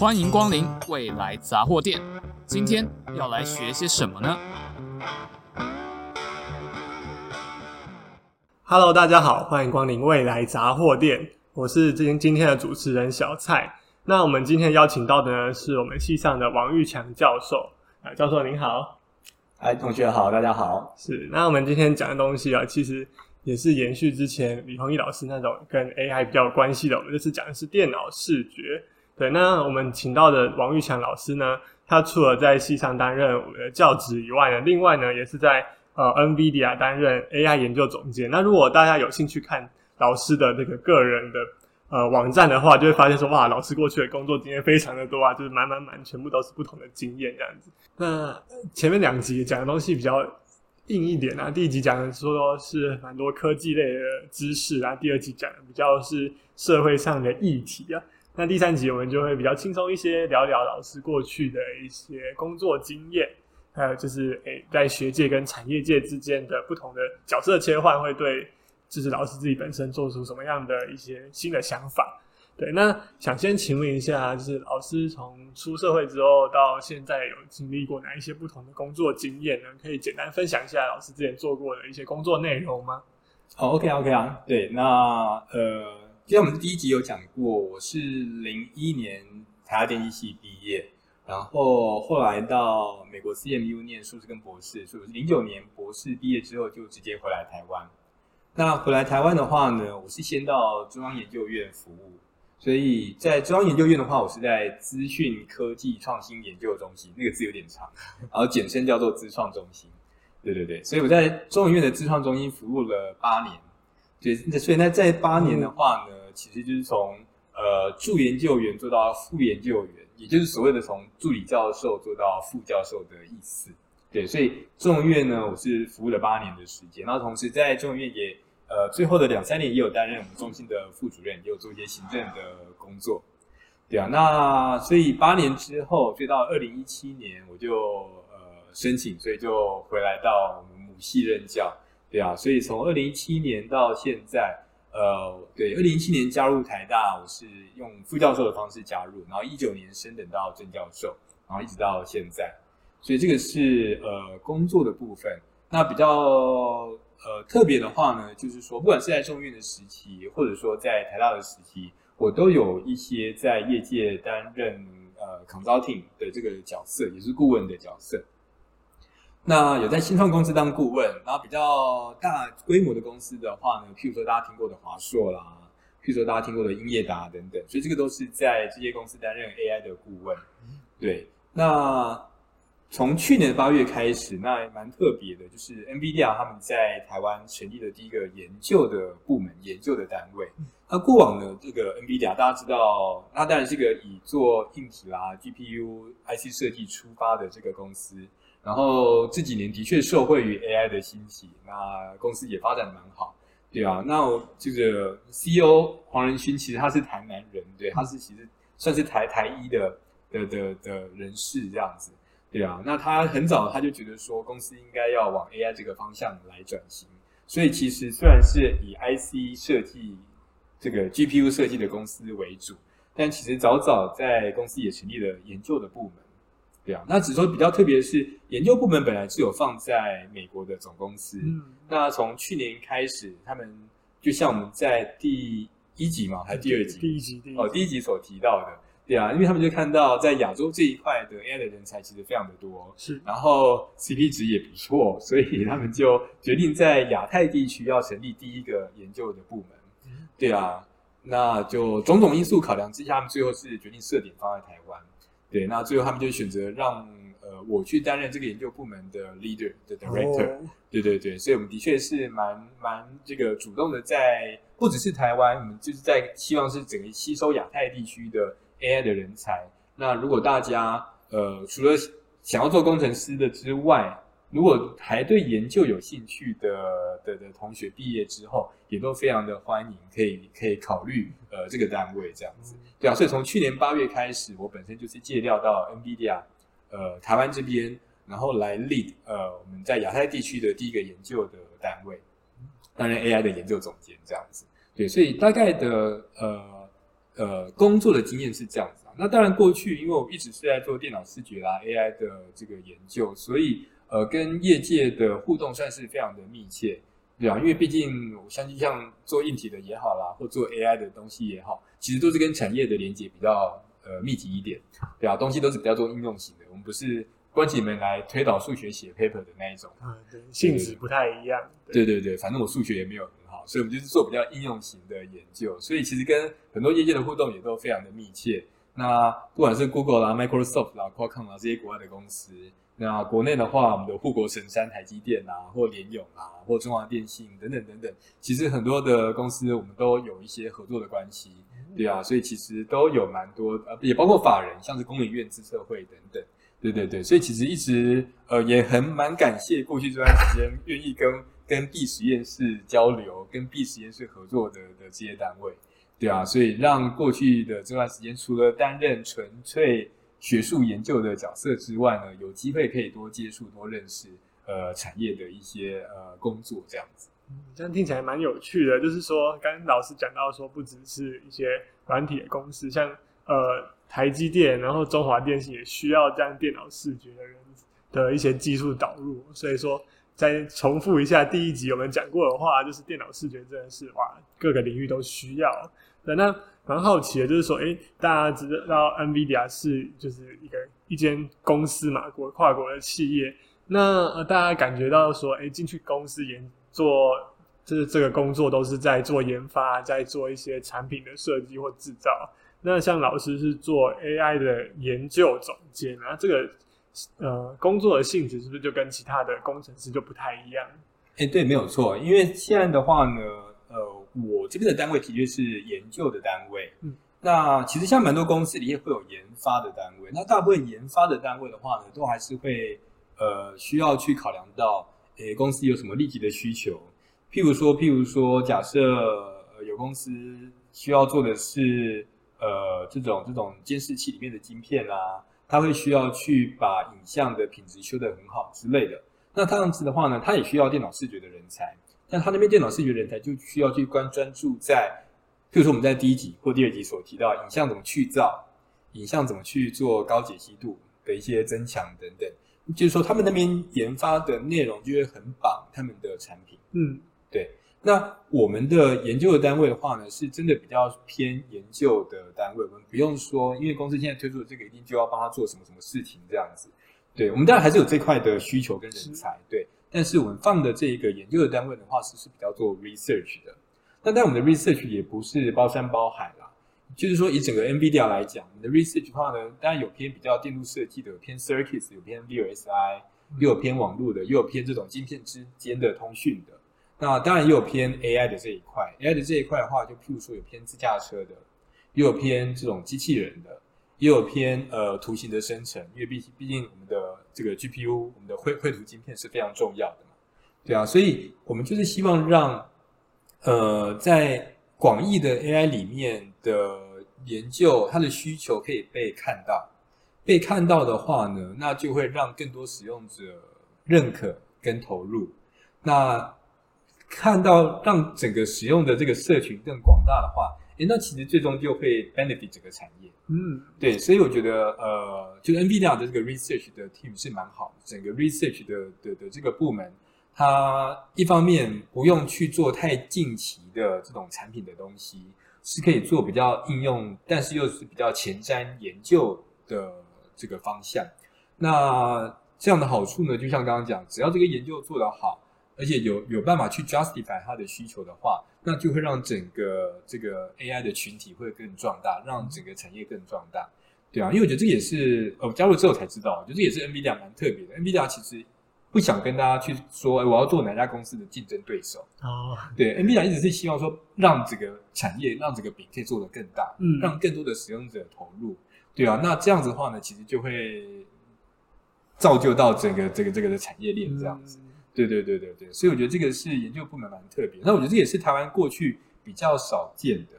欢迎光临未来杂货店。今天要来学些什么呢？Hello，大家好，欢迎光临未来杂货店。我是今今天的主持人小蔡。那我们今天邀请到的呢，是我们系上的王玉强教授。啊，教授您好。哎，同学好，大家好。是，那我们今天讲的东西啊，其实也是延续之前李弘毅老师那种跟 AI 比较有关系的。我们这次讲的是电脑视觉。对，那我们请到的王玉强老师呢，他除了在系上担任我们的教职以外呢，另外呢，也是在呃 NVIDIA 担任 AI 研究总监。那如果大家有兴趣看老师的这个个人的呃网站的话，就会发现说，哇，老师过去的工作经验非常的多啊，就是满满满，全部都是不同的经验这样子。那前面两集讲的东西比较硬一点啊，第一集讲的说是蛮多科技类的知识啊，第二集讲的比较是社会上的议题啊。那第三集我们就会比较轻松一些，聊聊老师过去的一些工作经验，还有就是诶、在学界跟产业界之间的不同的角色切换，会对就是老师自己本身做出什么样的一些新的想法。对，那想先请问一下，就是老师从出社会之后到现在有经历过哪一些不同的工作经验呢？可以简单分享一下老师之前做过的一些工作内容吗？好，OK，OK 啊，对，那呃。其实我们第一集有讲过，我是零一年台大电机系毕业，然后后来到美国 CMU 念硕士跟博士，所以零九年博士毕业之后就直接回来台湾。那回来台湾的话呢，我是先到中央研究院服务，所以在中央研究院的话，我是在资讯科技创新研究中心，那个字有点长，然后简称叫做资创中心。对对对，所以我在中研院的资创中心服务了八年。对，那所以那在八年的话呢。其实就是从呃助研究员做到副研究员，也就是所谓的从助理教授做到副教授的意思。对，所以中研院呢，我是服务了八年的时间，然后同时在中研院也呃最后的两三年也有担任我们中心的副主任，也有做一些行政的工作。对啊，那所以八年之后，就到二零一七年我就呃申请，所以就回来到我们母系任教。对啊，所以从二零一七年到现在。呃，对，二零一七年加入台大，我是用副教授的方式加入，然后一九年升等到正教授，然后一直到现在，所以这个是呃工作的部分。那比较呃特别的话呢，就是说，不管是在中院的时期，或者说在台大的时期，我都有一些在业界担任呃 consulting 的这个角色，也是顾问的角色。那有在新创公司当顾问，然后比较大规模的公司的话呢，譬如说大家听过的华硕啦，譬如说大家听过的英业达等等，所以这个都是在这些公司担任 AI 的顾问。对，那从去年八月开始，那蛮特别的，就是 NVIDIA 他们在台湾成立的第一个研究的部门、研究的单位。那过往呢，这个 NVIDIA 大家知道，那当然是一个以做硬体啦、GPU、IC 设计出发的这个公司。然后这几年的确受惠于 AI 的兴起，那公司也发展得蛮好，对啊。那这个 CEO 黄仁勋其实他是台南人，对，他是其实算是台台一的的的的人士这样子，对啊。那他很早他就觉得说公司应该要往 AI 这个方向来转型，所以其实虽然是以 IC 设计这个 GPU 设计的公司为主，但其实早早在公司也成立了研究的部门。对啊，那只说比较特别的是，研究部门本来是有放在美国的总公司。嗯，那从去年开始，他们就像我们在第一集嘛，还是第二集？第一集，第一集。哦，第一集所提到的，对啊，因为他们就看到在亚洲这一块的 AI 的人才其实非常的多，是，然后 CP 值也不错，所以他们就决定在亚太地区要成立第一个研究的部门。嗯，对啊，那就种种因素考量之下，他们最后是决定设点放在台湾。对，那最后他们就选择让呃我去担任这个研究部门的 leader 的 director。Oh. 对对对，所以我们的确是蛮蛮这个主动的，在不只是台湾，我们就是在希望是整个吸收亚太地区的 AI 的人才。那如果大家呃除了想要做工程师的之外，如果还对研究有兴趣的的的同学，毕业之后也都非常的欢迎，可以可以考虑呃这个单位这样子，对啊，所以从去年八月开始，我本身就是借调到 NVIDIA 呃台湾这边，然后来 lead 呃我们在亚太地区的第一个研究的单位，担任 AI 的研究总监这样子，对，所以大概的呃呃工作的经验是这样子啊。那当然过去因为我一直是在做电脑视觉啦 AI 的这个研究，所以呃跟业界的互动算是非常的密切，对啊，因为毕竟我相信像做硬体的也好啦，或做 AI 的东西也好，其实都是跟产业的连接比较呃密集一点，对啊，东西都是比较做应用型的，我们不是。关起门来推导数学写 paper 的那一种性质不太一样。对对对，反正我数学也没有很好，所以我们就是做比较应用型的研究。所以其实跟很多业界的互动也都非常的密切。那不管是 Google 啦、Microsoft 啦、Qualcomm 啦这些国外的公司，那国内的话，我们的护国神山台积电啊，或联咏啊，或中华电信等等等等，其实很多的公司我们都有一些合作的关系，对啊，所以其实都有蛮多呃，也包括法人，像是工研院、资策会等等。对对对，所以其实一直呃也很蛮感谢过去这段时间愿意跟跟 B 实验室交流、跟 B 实验室合作的的这些单位，对啊，所以让过去的这段时间除了担任纯粹学术研究的角色之外呢，有机会可以多接触、多认识呃产业的一些呃工作这样子。嗯，这样听起来蛮有趣的，就是说刚刚老师讲到说，不只是一些软体的公司，像呃。台积电，然后中华电信也需要这样电脑视觉的人的一些技术导入，所以说再重复一下第一集我们讲过的话，就是电脑视觉真的是哇，各个领域都需要。那蛮好奇的，就是说，诶，大家知道 NVIDIA 是就是一个一间公司嘛，国跨国的企业，那大家感觉到说，诶，进去公司研做就是这个工作都是在做研发，在做一些产品的设计或制造。那像老师是做 AI 的研究总监，那这个呃工作的性质是不是就跟其他的工程师就不太一样？哎、对，没有错。因为现在的话呢，呃，我这边的单位的确是研究的单位。嗯，那其实像蛮多公司里面会有研发的单位，那大部分研发的单位的话呢，都还是会呃需要去考量到，诶、欸，公司有什么立即的需求。譬如说，譬如说，假设呃有公司需要做的是。呃，这种这种监视器里面的晶片啊，它会需要去把影像的品质修得很好之类的。那这样子的话呢，它也需要电脑视觉的人才。但他那边电脑视觉人才就需要去关专注在，譬如说我们在第一集或第二集所提到影像怎么去噪，影像怎么去做高解析度的一些增强等等。就是说，他们那边研发的内容就会很绑他们的产品。嗯，对。那我们的研究的单位的话呢，是真的比较偏研究的单位。我们不用说，因为公司现在推出的这个，一定就要帮他做什么什么事情这样子。对，我们当然还是有这块的需求跟人才，对。但是我们放的这一个研究的单位的话，是是比较做 research 的。那但我们的 research 也不是包山包海啦，就是说以整个 NVIDIA 来讲，我们的 research 的话呢，当然有偏比较电路设计的，有偏 circuits，有偏 VLSI，又有偏网络的，又有偏这种晶片之间的通讯的。那当然也有偏 AI 的这一块，AI 的这一块的话，就譬如说有偏自驾车的，又有偏这种机器人的，也有偏呃图形的生成，因为毕毕竟我们的这个 GPU，我们的绘绘图晶片是非常重要的嘛，对啊，所以我们就是希望让呃在广义的 AI 里面的研究，它的需求可以被看到，被看到的话呢，那就会让更多使用者认可跟投入，那。看到让整个使用的这个社群更广大的话，诶，那其实最终就会 benefit 整个产业。嗯，对，所以我觉得，呃，就 NVIDIA 的这个 research 的 team 是蛮好的。整个 research 的的的这个部门，它一方面不用去做太近期的这种产品的东西，是可以做比较应用，但是又是比较前瞻研究的这个方向。那这样的好处呢，就像刚刚讲，只要这个研究做得好。而且有有办法去 justify 它的需求的话，那就会让整个这个 AI 的群体会更壮大，让整个产业更壮大，对啊，因为我觉得这也是呃加入之后才知道，我觉得这也是 NVIDIA 蛮特别的。NVIDIA 其实不想跟大家去说我要做哪家公司的竞争对手哦，对，NVIDIA 一直是希望说让这个产业让这个饼可以做得更大，嗯，让更多的使用者投入，对啊，那这样子的话呢，其实就会造就到整个这个这个的产业链这样子。嗯对对对对对，所以我觉得这个是研究部门蛮特别。那我觉得这也是台湾过去比较少见的，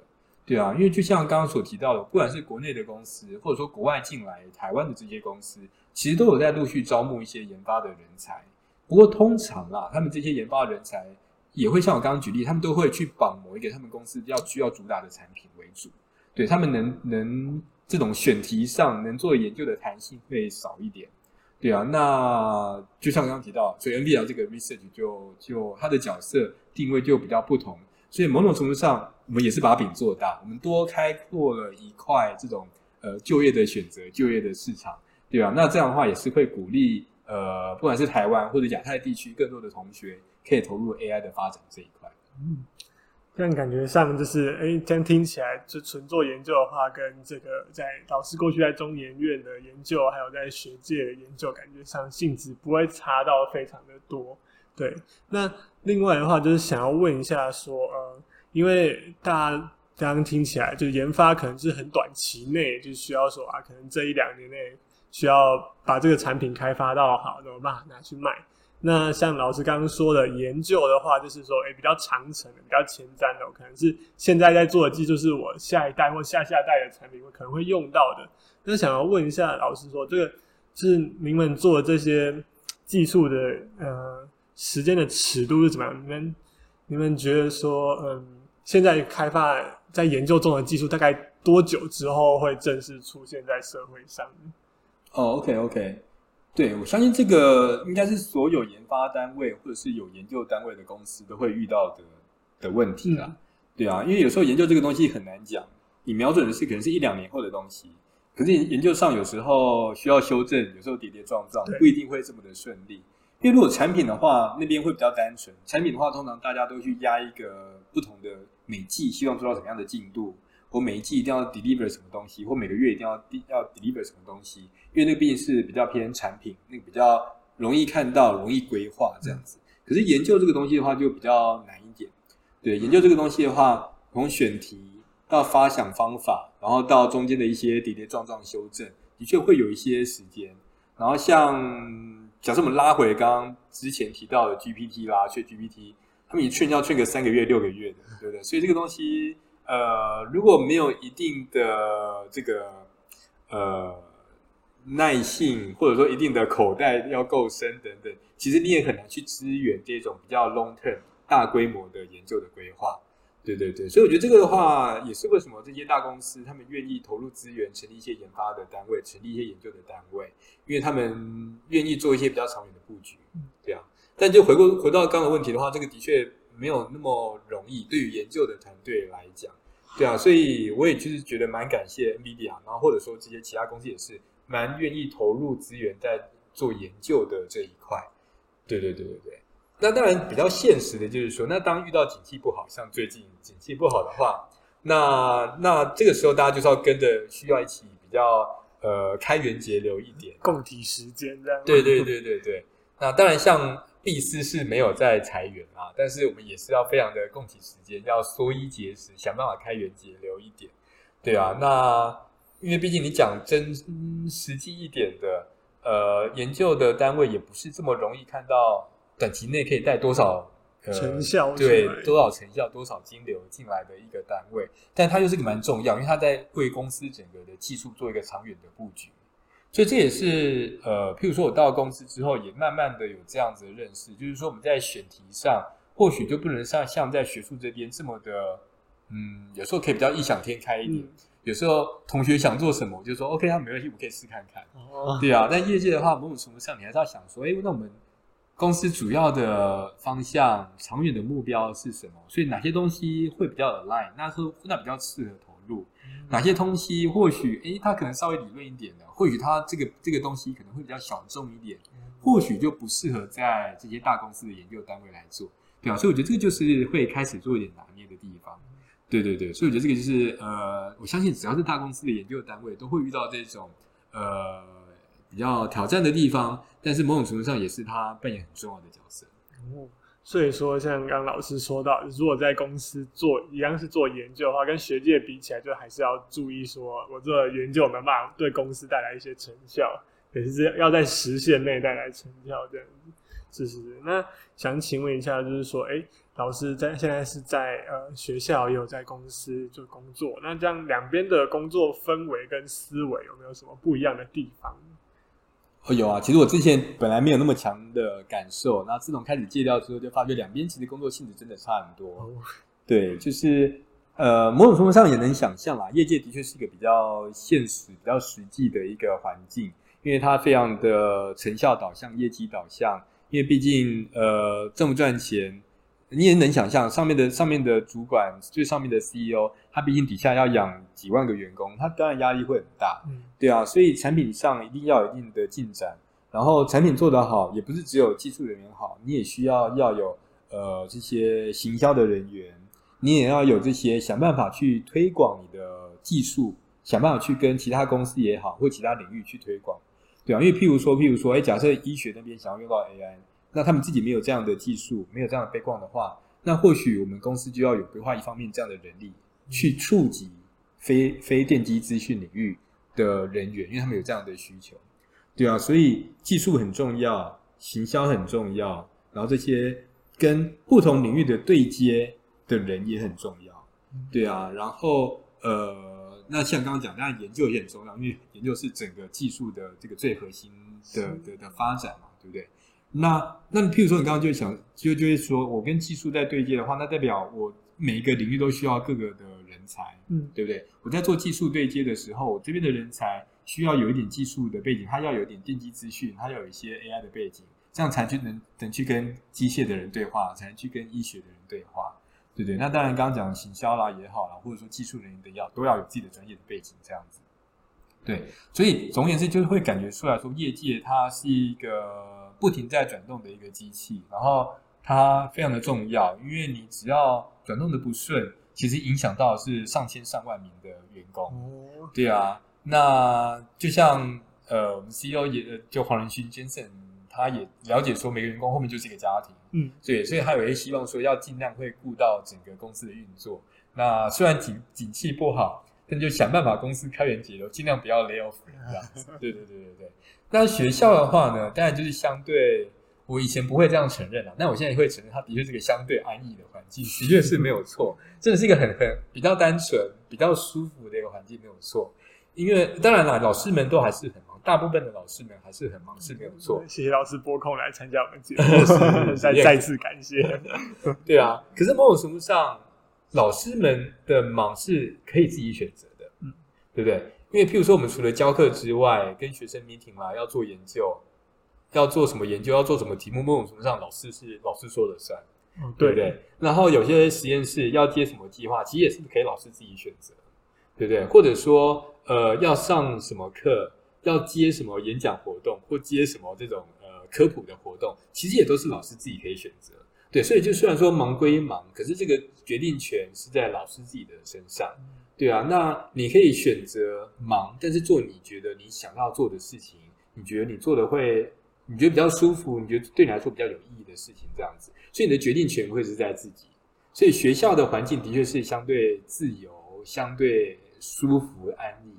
对啊，因为就像刚刚所提到的，不管是国内的公司，或者说国外进来台湾的这些公司，其实都有在陆续招募一些研发的人才。不过通常啦，他们这些研发人才也会像我刚刚举例，他们都会去绑某一个他们公司要需要主打的产品为主。对他们能能这种选题上能做研究的弹性会少一点。对啊，那就像刚刚提到，所以 NVIDIA 这个 research 就就它的角色定位就比较不同，所以某种程度上，我们也是把饼做大，我们多开拓了一块这种呃就业的选择、就业的市场，对啊，那这样的话也是会鼓励呃，不管是台湾或者亚太地区更多的同学可以投入 AI 的发展这一块。嗯。这样感觉上就是，哎，这样听起来就纯做研究的话，跟这个在老师过去在中研院的研究，还有在学界的研究，感觉上性质不会差到非常的多。对，那另外的话就是想要问一下，说，呃，因为大家刚刚听起来，就研发可能是很短期内就需要说啊，可能这一两年内需要把这个产品开发到好，有办拿去卖。那像老师刚刚说的研究的话，就是说，诶，比较长程的、比较前瞻的，可能是现在在做的技术，是我下一代或下下代的产品会可能会用到的。那想要问一下老师说，这个是您们做的这些技术的呃时间的尺度是怎么样？你们你们觉得说，嗯，现在开发在研究中的技术，大概多久之后会正式出现在社会上？哦，OK，OK。对，我相信这个应该是所有研发单位或者是有研究单位的公司都会遇到的的问题啦。嗯、对啊，因为有时候研究这个东西很难讲，你瞄准的是可能是一两年后的东西，可是研究上有时候需要修正，有时候跌跌撞撞，不一定会这么的顺利。因为如果产品的话，那边会比较单纯。产品的话，通常大家都去压一个不同的每季，希望做到什么样的进度。我每一季一定要 deliver 什么东西，或每个月一定要要 deliver 什么东西，因为那个毕竟是比较偏产品，那个比较容易看到、容易规划这样子。可是研究这个东西的话，就比较难一点。对，研究这个东西的话，从选题到发想方法，然后到中间的一些跌跌撞撞修正，的确会有一些时间。然后像假设我们拉回刚刚之前提到的 GPT 啦，ChatGPT，他们一劝要劝个三个月、六个月的，对不对？所以这个东西。呃，如果没有一定的这个呃耐性，或者说一定的口袋要够深等等，其实你也很难去支援这种比较 long term 大规模的研究的规划。对对对，所以我觉得这个的话，也是为什么这些大公司他们愿意投入资源，成立一些研发的单位，成立一些研究的单位，因为他们愿意做一些比较长远的布局。对啊，但就回过回到刚刚的问题的话，这个的确没有那么容易，对于研究的团队来讲。对啊，所以我也就是觉得蛮感谢 NVIDIA，然后或者说这些其他公司也是蛮愿意投入资源在做研究的这一块。对对对对对。那当然比较现实的就是说，那当遇到景气不好，像最近景气不好的话，那那这个时候大家就是要跟着需要一起比较呃开源节流一点，共体时间这样。对对对对对。那当然像。毕斯是没有在裁员啊，但是我们也是要非常的供体时间，要缩衣节食，想办法开源节流一点，对啊。那因为毕竟你讲真实际一点的，呃，研究的单位也不是这么容易看到短期内可以带多少、呃、成效，对，多少成效、多少金流进来的一个单位，但它又是个蛮重要，因为它在为公司整个的技术做一个长远的布局。所以这也是呃，譬如说我到了公司之后，也慢慢的有这样子的认识，就是说我们在选题上，或许就不能像像在学术这边这么的，嗯，有时候可以比较异想天开一点。嗯、有时候同学想做什么，我就说 OK，他没关系，我可以试看看。哦、对啊，但业界的话，某种程度上你还是要想说，哎，那我们公司主要的方向、长远的目标是什么？所以哪些东西会比较 align，那是那比较适合。哪些东西或许诶，它可能稍微理论一点的，或许它这个这个东西可能会比较小众一点，或许就不适合在这些大公司的研究单位来做，对啊，所以我觉得这个就是会开始做一点拿捏的地方，对对对，所以我觉得这个就是呃，我相信只要是大公司的研究单位都会遇到这种呃比较挑战的地方，但是某种程度上也是它扮演很重要的角色。哦所以说，像刚老师说到，如果在公司做一样是做研究的话，跟学界比起来，就还是要注意说，我做研究有没有办法对公司带来一些成效，也是要在时限内带来成效这样子。是是是。那想请问一下，就是说，哎，老师在现在是在呃学校，也有在公司做工作，那这样两边的工作氛围跟思维有没有什么不一样的地方？哦，有啊，其实我之前本来没有那么强的感受，那自从开始戒掉之后，就发觉两边其实工作性质真的差很多。对，就是呃，某种程度上也能想象啦，业界的确是一个比较现实、比较实际的一个环境，因为它非常的成效导向、业绩导向。因为毕竟，呃，挣不赚钱，你也能想象，上面的上面的主管，最上面的 CEO，他毕竟底下要养几万个员工，他当然压力会很大，嗯，对啊，所以产品上一定要有一定的进展，然后产品做得好，也不是只有技术人员好，你也需要要有呃这些行销的人员，你也要有这些想办法去推广你的技术，想办法去跟其他公司也好，或其他领域去推广。对啊，因为譬如说，譬如说，哎，假设医学那边想要用到 AI，那他们自己没有这样的技术，没有这样的 background 的话，那或许我们公司就要有规划一方面这样的人力，去触及非非电机资讯领域的人员，因为他们有这样的需求。对啊，所以技术很重要，行销很重要，然后这些跟不同领域的对接的人也很重要。对啊，然后呃。那像刚刚讲，当然研究也很重要，因为研究是整个技术的这个最核心的的的发展嘛，对不对？那那譬如说，你刚刚就想就就会说，我跟技术在对接的话，那代表我每一个领域都需要各个的人才，嗯，对不对？我在做技术对接的时候，我这边的人才需要有一点技术的背景，他要有一点电机资讯，他要有一些 AI 的背景，这样才去能能去跟机械的人对话，才能去跟医学的人对话。对对，那当然，刚刚讲的行销啦也好啦，或者说技术人员的要都要有自己的专业的背景，这样子。对，所以总而言之，就是会感觉出来说，业界它是一个不停在转动的一个机器，然后它非常的重要，因为你只要转动的不顺，其实影响到是上千上万名的员工。哦，对啊，那就像呃，我们 CEO 也就黄仁勋先生。他也了解说，每个员工后面就是一个家庭，嗯，对，所以他有些希望说，要尽量会顾到整个公司的运作。那虽然景景气不好，但就想办法公司开源节流，尽量不要 lay off 这样子。对对对对对。那学校的话呢，当然就是相对，我以前不会这样承认啊，那我现在也会承认，它的确是个相对安逸的环境，的确是没有错，真的是一个很很比较单纯、比较舒服的一个环境，没有错。因为当然啦，老师们都还是很忙。大部分的老师们还是很忙，是没有错。谢谢老师拨空来参加我们节目，再再次感谢。对啊，可是某种程度上，老师们的忙是可以自己选择的，嗯，对不对？因为譬如说，我们除了教课之外，跟学生 meeting 啦，要做研究，要做什么研究，要做什么题目，某种程度上，老师是老师说了算，嗯，对不对？然后有些实验室要接什么计划，其实也是可以老师自己选择，对不对？或者说，呃，要上什么课。要接什么演讲活动，或接什么这种呃科普的活动，其实也都是老师自己可以选择。对，所以就虽然说忙归忙，可是这个决定权是在老师自己的身上。对啊，那你可以选择忙，但是做你觉得你想要做的事情，你觉得你做的会，你觉得比较舒服，你觉得对你来说比较有意义的事情，这样子。所以你的决定权会是在自己。所以学校的环境的确是相对自由、相对舒服、安逸。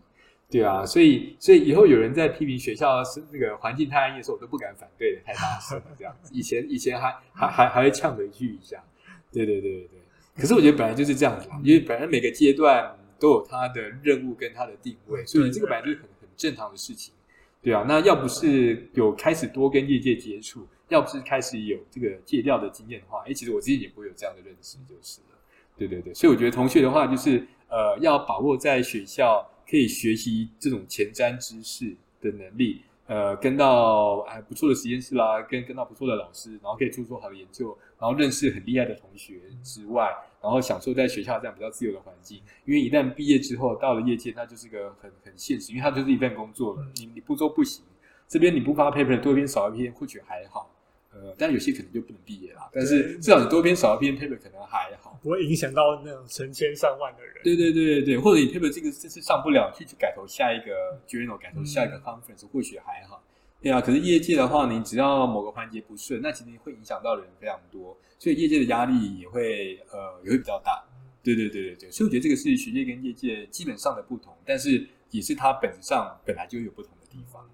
对啊，所以所以以后有人在批评学校是那个环境太安逸的时候，我都不敢反对的太大声了。这样子，以前以前还还还还会呛回去一下。对对对对对。可是我觉得本来就是这样子嘛，因为本来每个阶段都有他的任务跟他的定位，所以这个本来就是很很正常的事情。对啊，那要不是有开始多跟业界接触，要不是开始有这个借调的经验的话，哎，其实我自己也不会有这样的认识，就是了。对对对，所以我觉得同学的话，就是呃，要把握在学校。可以学习这种前瞻知识的能力，呃，跟到还不错的实验室啦，跟跟到不错的老师，然后可以做做好的研究，然后认识很厉害的同学之外，然后享受在学校这样比较自由的环境。因为一旦毕业之后到了业界，那就是个很很现实，因为它就是一份工作了。你你不做不行，这边你不发 paper 多一篇少一篇，或许还好。呃，但有些可能就不能毕业啦。但是至少你多一篇少一篇 paper 可能还好，不会影响到那种成千上万的人。对对对对对，或者你 paper 这个这次上不了，去去改投下一个 journal，改投下一个 conference，、嗯、或许还好。对啊，可是业界的话，你只要某个环节不顺，那其实会影响到的人非常多，所以业界的压力也会呃也会比较大。对对对对对，所以我觉得这个是学界跟业界基本上的不同，但是也是它本质上本来就有不同的地方。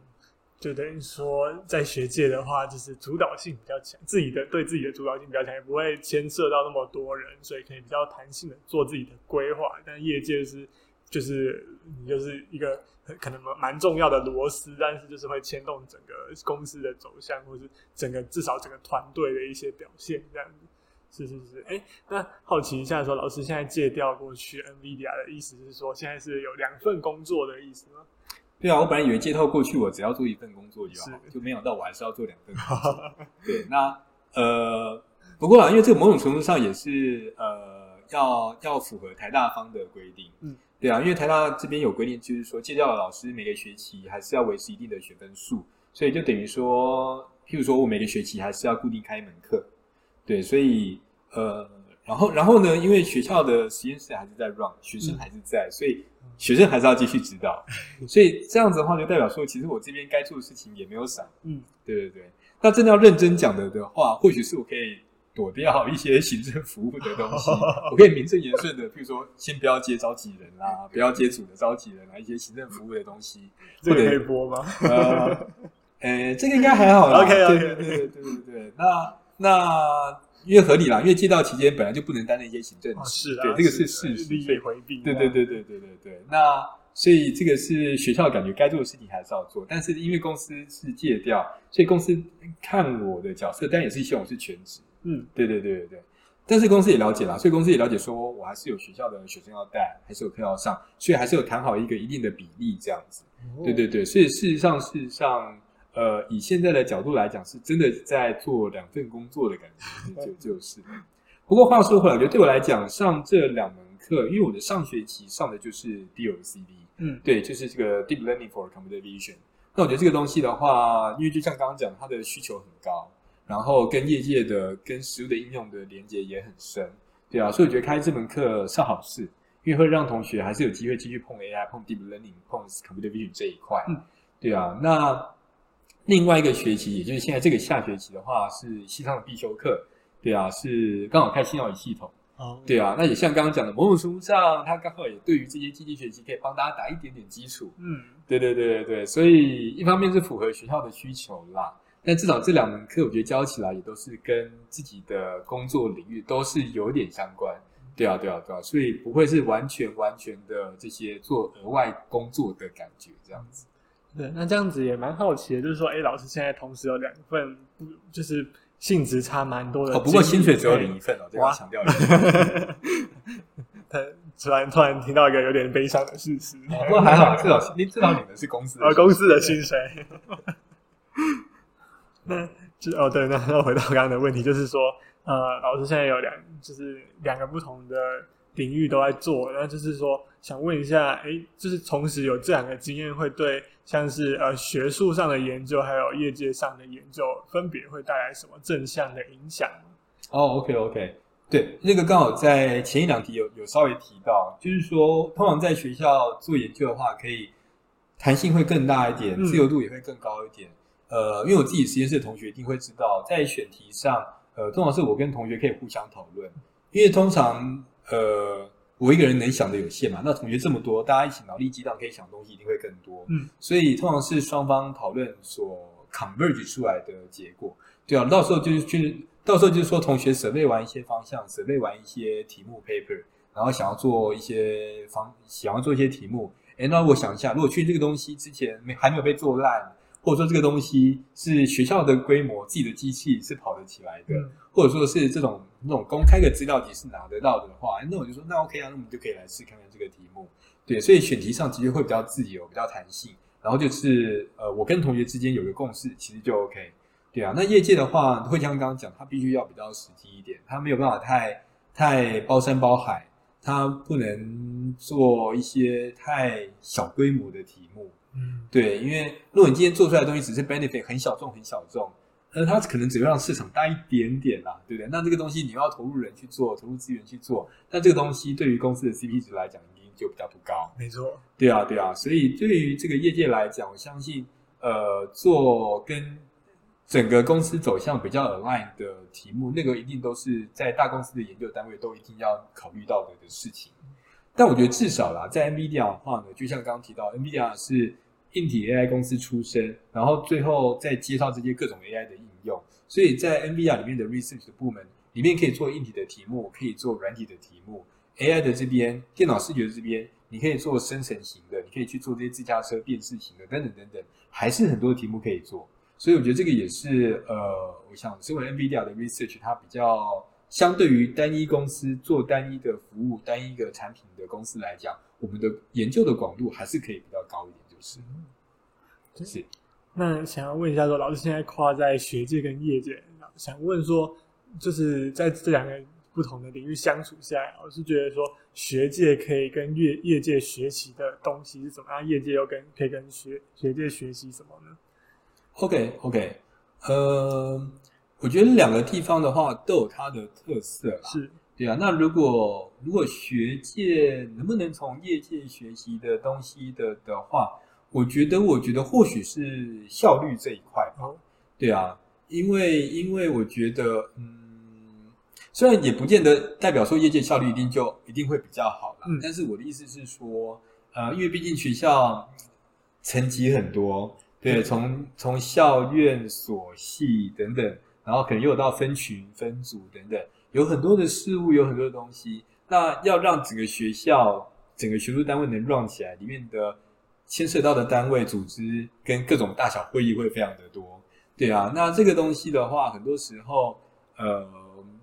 就等于说，在学界的话，就是主导性比较强，自己的对自己的主导性比较强，也不会牵涉到那么多人，所以可以比较弹性的做自己的规划。但业界是，就是你就是一个可能蛮重要的螺丝，但是就是会牵动整个公司的走向，或是整个至少整个团队的一些表现这样子。是是是，哎，那好奇一下说，说老师现在借调过去 NVIDIA 的意思是说，现在是有两份工作的意思吗？对啊，我本来以为借调过去，我只要做一份工作就好，是就没想到我还是要做两份工作。对，那呃，不过啊，因为这个某种程度上也是呃，要要符合台大方的规定。嗯，对啊，因为台大这边有规定，就是说借调的老师每个学期还是要维持一定的学分数，所以就等于说，譬如说我每个学期还是要固定开一门课。对，所以呃，然后然后呢，因为学校的实验室还是在 run，学生还是在，嗯、所以学生还是要继续指导，所以这样子的话，就代表说，其实我这边该做的事情也没有少。嗯，对对对。那真的要认真讲的的话，或许是我可以躲掉一些行政服务的东西，我可以名正言顺的，譬如说，先不要接召集人啦，不要接组的召集人啊，一些行政服务的东西，这个可以播吗？呃，诶，这个应该还好啦。OK OK，对对对对对对，那。那因为合理啦，因为借调期间本来就不能担任一些行政职，哦、是啊，对，这个是事实，利益回避，对对对对对对对。那所以这个是学校感觉该做的事情还是要做，但是因为公司是借调，所以公司看我的角色，当然也是希望我是全职，嗯，对对对对对。但是公司也了解啦，所以公司也了解说我还是有学校的学生要带，还是有课要上，所以还是有谈好一个一定的比例这样子，哦、对对对。所以事实上，事实上。呃，以现在的角度来讲，是真的在做两份工作的感觉，就 就是。不过话说回来，我觉得对我来讲，上这两门课，因为我的上学期上的就是 DLCD，嗯，对，就是这个 Deep Learning for Computer Vision。那我觉得这个东西的话，因为就像刚刚讲，它的需求很高，然后跟业界的、跟实务的应用的连接也很深，对啊，所以我觉得开这门课是好事，因为会让同学还是有机会继续碰 AI、碰 Deep Learning、碰 Computer Vision 这一块，嗯，对啊，那。另外一个学期，也就是现在这个下学期的话，是西上的必修课，对啊，是刚好开新脑系统，哦，对啊，那也像刚刚讲的，某种程度上，它刚好也对于这些机器学习可以帮大家打一点点基础，嗯，对对对对对，所以一方面是符合学校的需求啦，但至少这两门课我觉得教起来也都是跟自己的工作领域都是有点相关，对啊对啊对啊，所以不会是完全完全的这些做额外工作的感觉这样子。对，那这样子也蛮好奇的，就是说，哎，老师现在同时有两份，就是性质差蛮多的。哦，不过薪水只有领一份哦，这要强调一下。他突然突然听到一个有点悲伤的事实。哦，不过还好，至少你至少领的是公司呃公司的薪水。那 就哦对，那那回到刚刚的问题，就是说，呃，老师现在有两，就是两个不同的。领域都在做，那就是说，想问一下，诶，就是同时有这两个经验，会对像是呃学术上的研究，还有业界上的研究，分别会带来什么正向的影响？哦，OK，OK，对，那个刚好在前一两题有有稍微提到，就是说，通常在学校做研究的话，可以弹性会更大一点，自由度也会更高一点。嗯、呃，因为我自己实验室的同学一定会知道，在选题上，呃，通常是我跟同学可以互相讨论，因为通常。呃，我一个人能想的有限嘛，那同学这么多，大家一起脑力激荡，可以想的东西一定会更多。嗯，所以通常是双方讨论所 converge 出来的结果。对啊，到时候就是就是，到时候就是说同学 survey 完一些方向，survey 完一些题目 paper，然后想要做一些方，想要做一些题目。哎，那我想一下，如果确定这个东西之前没还没有被做烂。或者说这个东西是学校的规模，自己的机器是跑得起来的，嗯、或者说是这种那种公开的资料集是拿得到的话，那我就说那 OK 啊，那我们就可以来试看看这个题目。对，所以选题上其实会比较自由，比较弹性。然后就是呃，我跟同学之间有个共识，其实就 OK。对啊，那业界的话会像刚刚讲，它必须要比较实际一点，它没有办法太太包山包海，它不能做一些太小规模的题目。嗯，对，因为如果你今天做出来的东西只是 benefit 很小众很小众，那它可能只会让市场大一点点啦，对不对？那这个东西你要投入人去做，投入资源去做，那这个东西对于公司的 CP 值来讲，一定就比较不高。没错，对啊，对啊，所以对于这个业界来讲，我相信，呃，做跟整个公司走向比较 align 的题目，那个一定都是在大公司的研究单位都一定要考虑到的的事情。但我觉得至少啦，在 NVIDIA 的话呢，就像刚刚提到，NVIDIA 是。硬体 AI 公司出身，然后最后再介绍这些各种 AI 的应用，所以在 NVIDIA 里面的 research 的部门里面可以做硬体的题目，可以做软体的题目。AI 的这边，电脑视觉这边，你可以做生成型的，你可以去做这些自驾车辨识型的，等等等等，还是很多题目可以做。所以我觉得这个也是呃，我想身为 NVIDIA 的 research，它比较相对于单一公司做单一的服务、单一个产品的公司来讲，我们的研究的广度还是可以比较高一点，就是。是。那想要问一下说，说老师现在跨在学界跟业界，想问说，就是在这两个不同的领域相处下来，我是觉得说，学界可以跟业业界学习的东西是怎么样？业界又跟可以跟学学界学习什么呢？OK OK，呃，我觉得两个地方的话都有它的特色，是对啊。那如果如果学界能不能从业界学习的东西的的话，我觉得，我觉得或许是效率这一块吧。对啊，因为因为我觉得，嗯，虽然也不见得代表说业界效率一定就一定会比较好啦，嗯，但是我的意思是说，呃，因为毕竟学校层级很多，对，从从校院、所系等等，然后可能又有到分群、分组等等，有很多的事物，有很多的东西。那要让整个学校、整个学术单位能 run 起来，里面的。牵涉到的单位、组织跟各种大小会议会非常的多，对啊。那这个东西的话，很多时候，呃，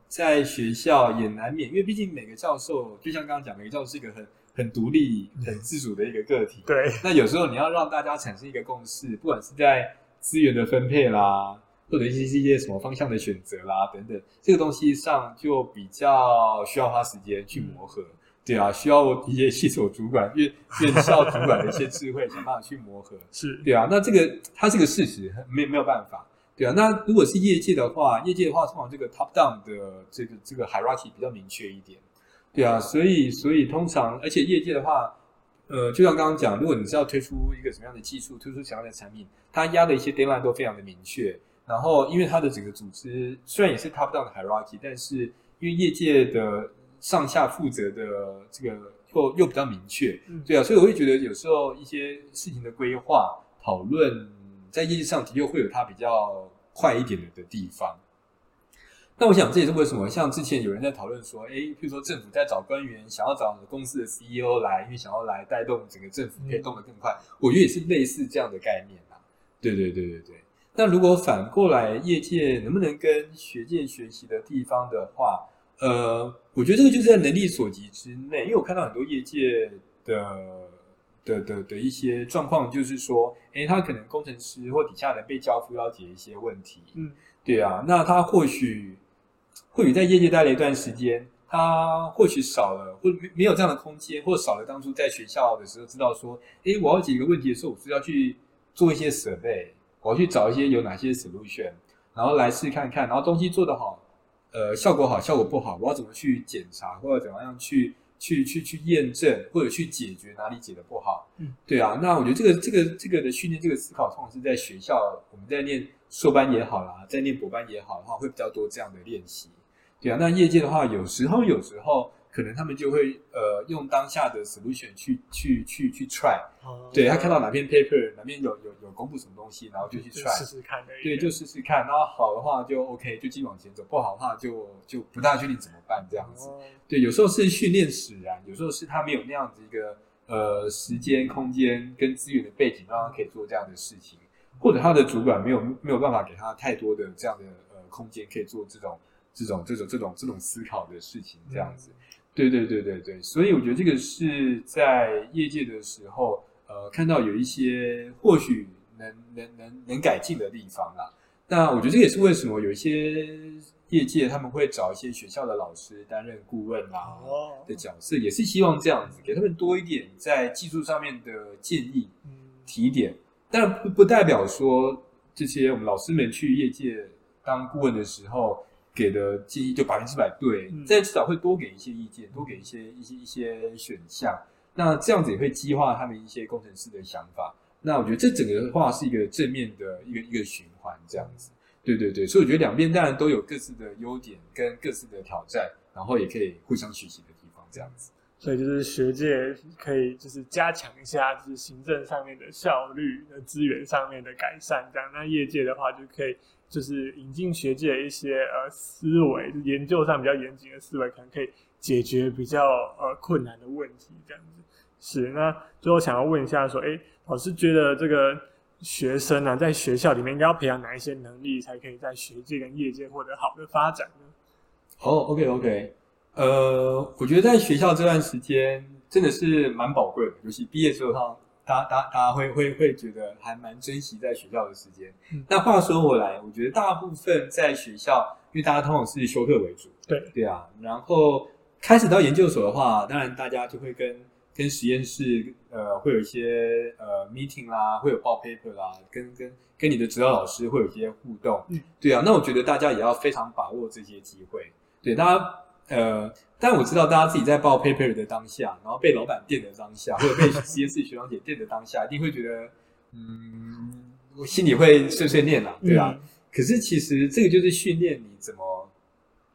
在学校也难免，因为毕竟每个教授，就像刚刚讲，每个教授是一个很很独立、很自主的一个个体。对。那有时候你要让大家产生一个共识，不管是在资源的分配啦，或者一些一些什么方向的选择啦等等，这个东西上就比较需要花时间去磨合。嗯对啊，需要一些系所主管、院院校主管的一些智慧，想办法去磨合。是，对啊，那这个它是个事实，没没有办法。对啊，那如果是业界的话，业界的话，通常这个 top down 的这个这个 hierarchy 比较明确一点。对啊，所以所以通常，而且业界的话，呃，就像刚刚讲，如果你是要推出一个什么样的技术，推出什么样的产品，它压的一些 deadline 都非常的明确。然后，因为它的整个组织虽然也是 top down 的 hierarchy，但是因为业界的上下负责的这个又又比较明确，对啊，所以我会觉得有时候一些事情的规划讨论，在业绩上的确会有它比较快一点的的地方。那我想这也是为什么，像之前有人在讨论说，诶，譬如说政府在找官员，想要找公司的 CEO 来，因为想要来带动整个政府可以动得更快，我觉得也是类似这样的概念啊。对对对对对。那如果反过来，业界能不能跟学界学习的地方的话，呃，我觉得这个就是在能力所及之内，因为我看到很多业界的的的的一些状况，就是说，诶，他可能工程师或底下人被交付要解一些问题，嗯，对啊，那他或许或许在业界待了一段时间，他或许少了或没没有这样的空间，或少了当初在学校的时候知道说，诶，我要解一个问题的时候，我是要去做一些 survey，我要去找一些有哪些 solution，然后来试看看，然后东西做得好。呃，效果好，效果不好，我要怎么去检查，或者怎么样去去去去验证，或者去解决哪里解的不好？嗯，对啊。那我觉得这个这个这个的训练，这个思考，通常是在学校，我们在念硕班也好啦，在念博班也好的话，会比较多这样的练习。对啊。那业界的话，有时候有时候。可能他们就会呃用当下的 solution 去去去去 try，哦，对，他看到哪篇 paper 哪边有有有公布什么东西，然后就去 try 试试看，对，就试试看，然后好的话就 OK 就继续往前走，不好的话就就不大确定怎么办这样子。哦，对，有时候是训练使然，有时候是他没有那样子一个呃时间空间跟资源的背景，让他可以做这样的事情，或者他的主管没有没有办法给他太多的这样的呃空间，可以做这种这种这种这种这种思考的事情这样子。嗯对对对对对，所以我觉得这个是在业界的时候，呃，看到有一些或许能能能能改进的地方啦。那我觉得这也是为什么有一些业界他们会找一些学校的老师担任顾问啦的角色，也是希望这样子给他们多一点在技术上面的建议、提点。但不不代表说这些我们老师们去业界当顾问的时候。给的建议就百分之百对，但至少会多给一些意见，多给一些一些一些选项。那这样子也会激化他们一些工程师的想法。那我觉得这整个的话是一个正面的一个一个循环，这样子。对对对，所以我觉得两边当然都有各自的优点跟各自的挑战，然后也可以互相学习的地方，这样子。所以就是学界可以就是加强一下，就是行政上面的效率、资源上面的改善，这样。那业界的话就可以。就是引进学界的一些呃思维，研究上比较严谨的思维，可能可以解决比较呃困难的问题，这样子。是，那最后想要问一下，说，哎，老师觉得这个学生呢、啊，在学校里面应该要培养哪一些能力，才可以在学界跟业界获得好的发展呢哦、oh,，OK OK，呃，我觉得在学校这段时间真的是蛮宝贵的，尤其毕业之后，大家大家大家会会会觉得还蛮珍惜在学校的时间。那、嗯、话说回来，我觉得大部分在学校，因为大家通常是修课为主，对。对啊，然后开始到研究所的话，当然大家就会跟跟实验室呃会有一些呃 meeting 啦，会有报 paper 啦，跟跟跟你的指导老师会有一些互动，嗯，对啊，那我觉得大家也要非常把握这些机会，对，大家呃，但我知道大家自己在报 paper 的当下，然后被老板电的当下，或者被实验室学长姐电的当下，一定会觉得，嗯，我心里会碎碎念啦，对啊，嗯，可是其实这个就是训练你怎么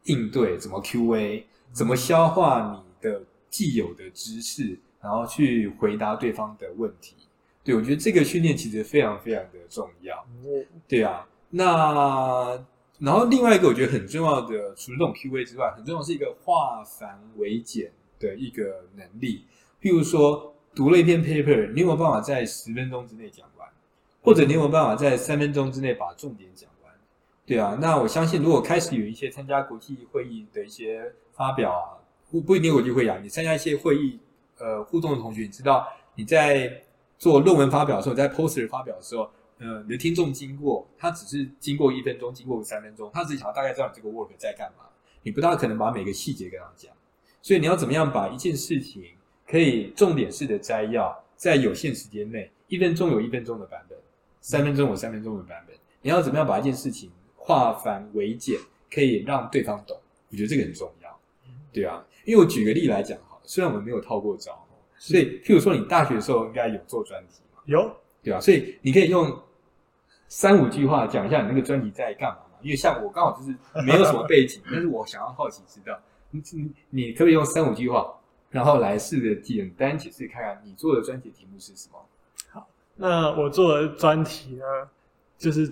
应对，怎么 QA，怎么消化你的既有的知识。然后去回答对方的问题，对，我觉得这个训练其实非常非常的重要。对啊，那然后另外一个我觉得很重要的，除了这种 QA 之外，很重要是一个化繁为简的一个能力。譬如说，读了一篇 paper，你有没有办法在十分钟之内讲完？或者你有没有办法在三分钟之内把重点讲完？对啊，那我相信，如果开始有一些参加国际会议的一些发表啊，不不一定国际会议啊，你参加一些会议。呃，互动的同学，你知道你在做论文发表的时候，在 poster 发表的时候，呃，你的听众经过，他只是经过一分钟，经过三分钟，他只是想要大概知道你这个 work 在干嘛，你不大可能把每个细节跟他讲，所以你要怎么样把一件事情可以重点式的摘要，在有限时间内，一分钟有一分钟的版本，三分钟有三分钟的版本，你要怎么样把一件事情化繁为简，可以让对方懂？我觉得这个很重要，对啊，因为我举个例来讲哈。虽然我们没有套过招，所以譬如说你大学的时候应该有做专题嘛？有，对吧？所以你可以用三五句话讲一下你那个专辑在干嘛嘛？因为像我刚好就是没有什么背景，但是我想要好奇知道，你你你可不可以用三五句话，然后来试着简单解释看看你做的专题题目是什么？好，那我做的专题呢，就是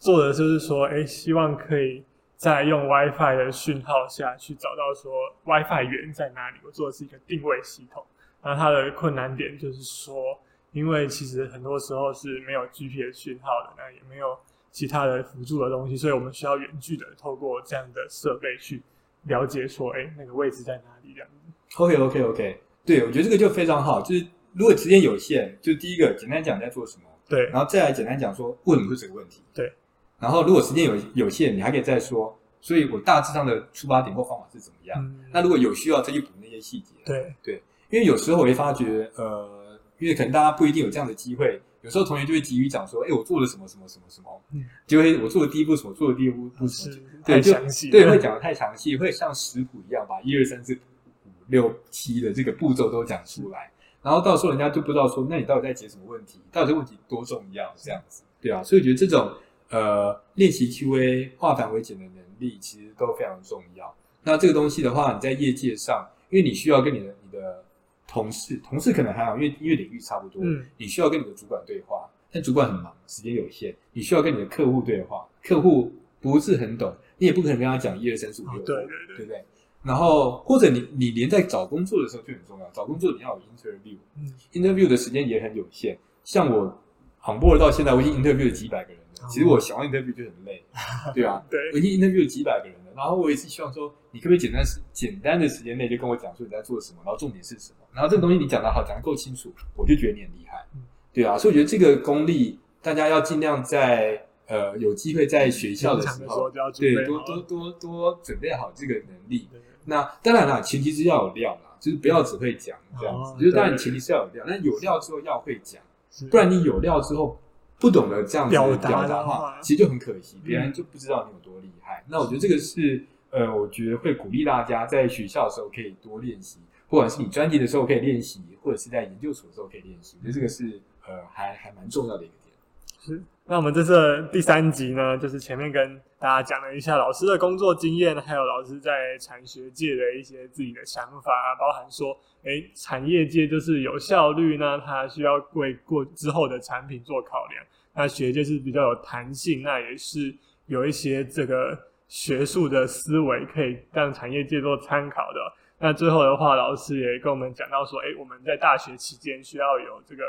做的就是说，哎，希望可以。在用 WiFi 的讯号下去找到说 WiFi 源在哪里。我做的是一个定位系统，那它的困难点就是说，因为其实很多时候是没有 GPS 讯号的，那也没有其他的辅助的东西，所以我们需要远距的透过这样的设备去了解说，哎，那个位置在哪里这样子。OK OK OK，对，我觉得这个就非常好。就是如果时间有限，就第一个简单讲在做什么，对，然后再来简单讲说为什么会这个问题，对。然后，如果时间有有限，你还可以再说。所以我大致上的出发点或方法是怎么样？嗯、那如果有需要，再去补那些细节。对对，因为有时候我会发觉，呃，因为可能大家不一定有这样的机会，有时候同学就会急于讲说：“哎，我做了什么什么什么什么。”嗯，就会我做的第一步什么，做的第二步不什么，对，就对，会讲的太详细，会像食谱一样，把一二三四五六七的这个步骤都讲出来，然后到时候人家就不知道说，那你到底在解什么问题？到底这问题多重要？这样子，对啊，所以我觉得这种。呃，练习 QA 化繁为简的能力其实都非常重要。那这个东西的话，你在业界上，因为你需要跟你的你的同事，同事可能还好，因为因为领域差不多，嗯，你需要跟你的主管对话，但主管很忙，时间有限，你需要跟你的客户对话，客户不是很懂，你也不可能跟他讲一二三四五六，对对对，对不对？然后或者你你连在找工作的时候就很重要，找工作你要有 interview，嗯，interview 的时间也很有限。像我 onboard 到现在，我已经 interview 了几百个人了。其实我想要 interview 就很累，对啊，对，我已经 interview 了几百个人了，然后我也是希望说，你可不可以简单时简单的时间内就跟我讲说你在做什么，然后重点是什么，然后这个东西你讲的好，讲的够清楚，我就觉得你很厉害，对啊，所以我觉得这个功力大家要尽量在呃有机会在学校的时候，对，多多多多准备好这个能力。那当然啦，前提是要有料啦，就是不要只会讲这样子，就是当然前提是要有料，但有料之后要会讲，不然你有料之后。不懂得这样子表达的话，其实就很可惜，别人就不知道你有厉害。那我觉得这个是，呃，我觉得会鼓励大家在学校的时候可以多练习，不管是你专题的时候可以练习，或者是在研究所的时候可以练习。我觉得这个是，呃，还还蛮重要的一个点。是。那我们这次第三集呢，就是前面跟大家讲了一下老师的工作经验，还有老师在产学界的一些自己的想法，包含说，哎，产业界就是有效率呢，它需要为过之后的产品做考量；那学界是比较有弹性，那也是有一些这个学术的思维可以让产业界做参考的。那最后的话，老师也跟我们讲到说，哎，我们在大学期间需要有这个。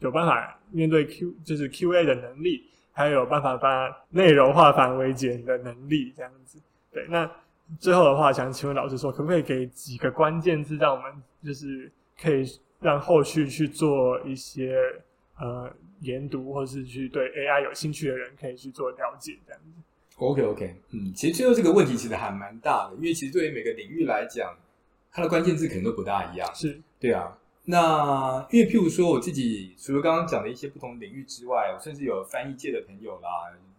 有办法面对 Q 就是 QA 的能力，还有办法把内容化繁为简的能力，这样子。对，那最后的话，想请问老师说，可不可以给几个关键字，让我们就是可以让后续去做一些呃研读，或是去对 AI 有兴趣的人可以去做了解，这样子。OK OK，嗯，其实最后这个问题其实还蛮大的，因为其实对于每个领域来讲，它的关键字可能都不大一样。是，对啊。那因为譬如说我自己除了刚刚讲的一些不同领域之外，我甚至有翻译界的朋友啦，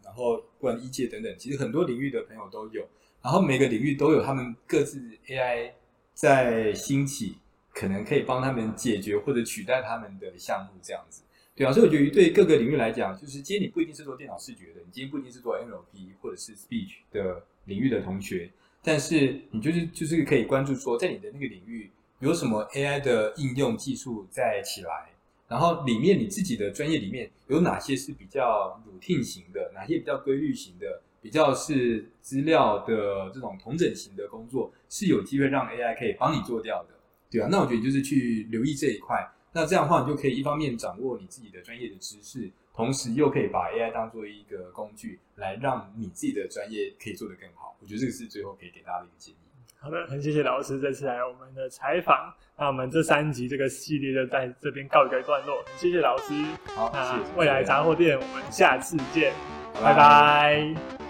然后不管医界等等，其实很多领域的朋友都有。然后每个领域都有他们各自 AI 在兴起，可能可以帮他们解决或者取代他们的项目这样子。对啊，所以我觉得对各个领域来讲，就是今天你不一定是做电脑视觉的，你今天不一定是做 NLP 或者是 Speech 的领域的同学，但是你就是就是可以关注说，在你的那个领域有什么 AI 的应用技术在起来，然后里面你自己的专业里面有哪些是比较 routine 型的，哪些比较规律型的，比较是资料的这种同整型的工作，是有机会让 AI 可以帮你做掉的，对啊，那我觉得就是去留意这一块。那这样的话，你就可以一方面掌握你自己的专业的知识，同时又可以把 AI 当做一个工具，来让你自己的专业可以做得更好。我觉得这个是最后可以给大家的一个建议。好的，很谢谢老师这次来我们的采访。那我们这三集这个系列就在这边告一个段落。谢谢老师。好，那。未来杂货店，我们下次见，拜拜。拜拜。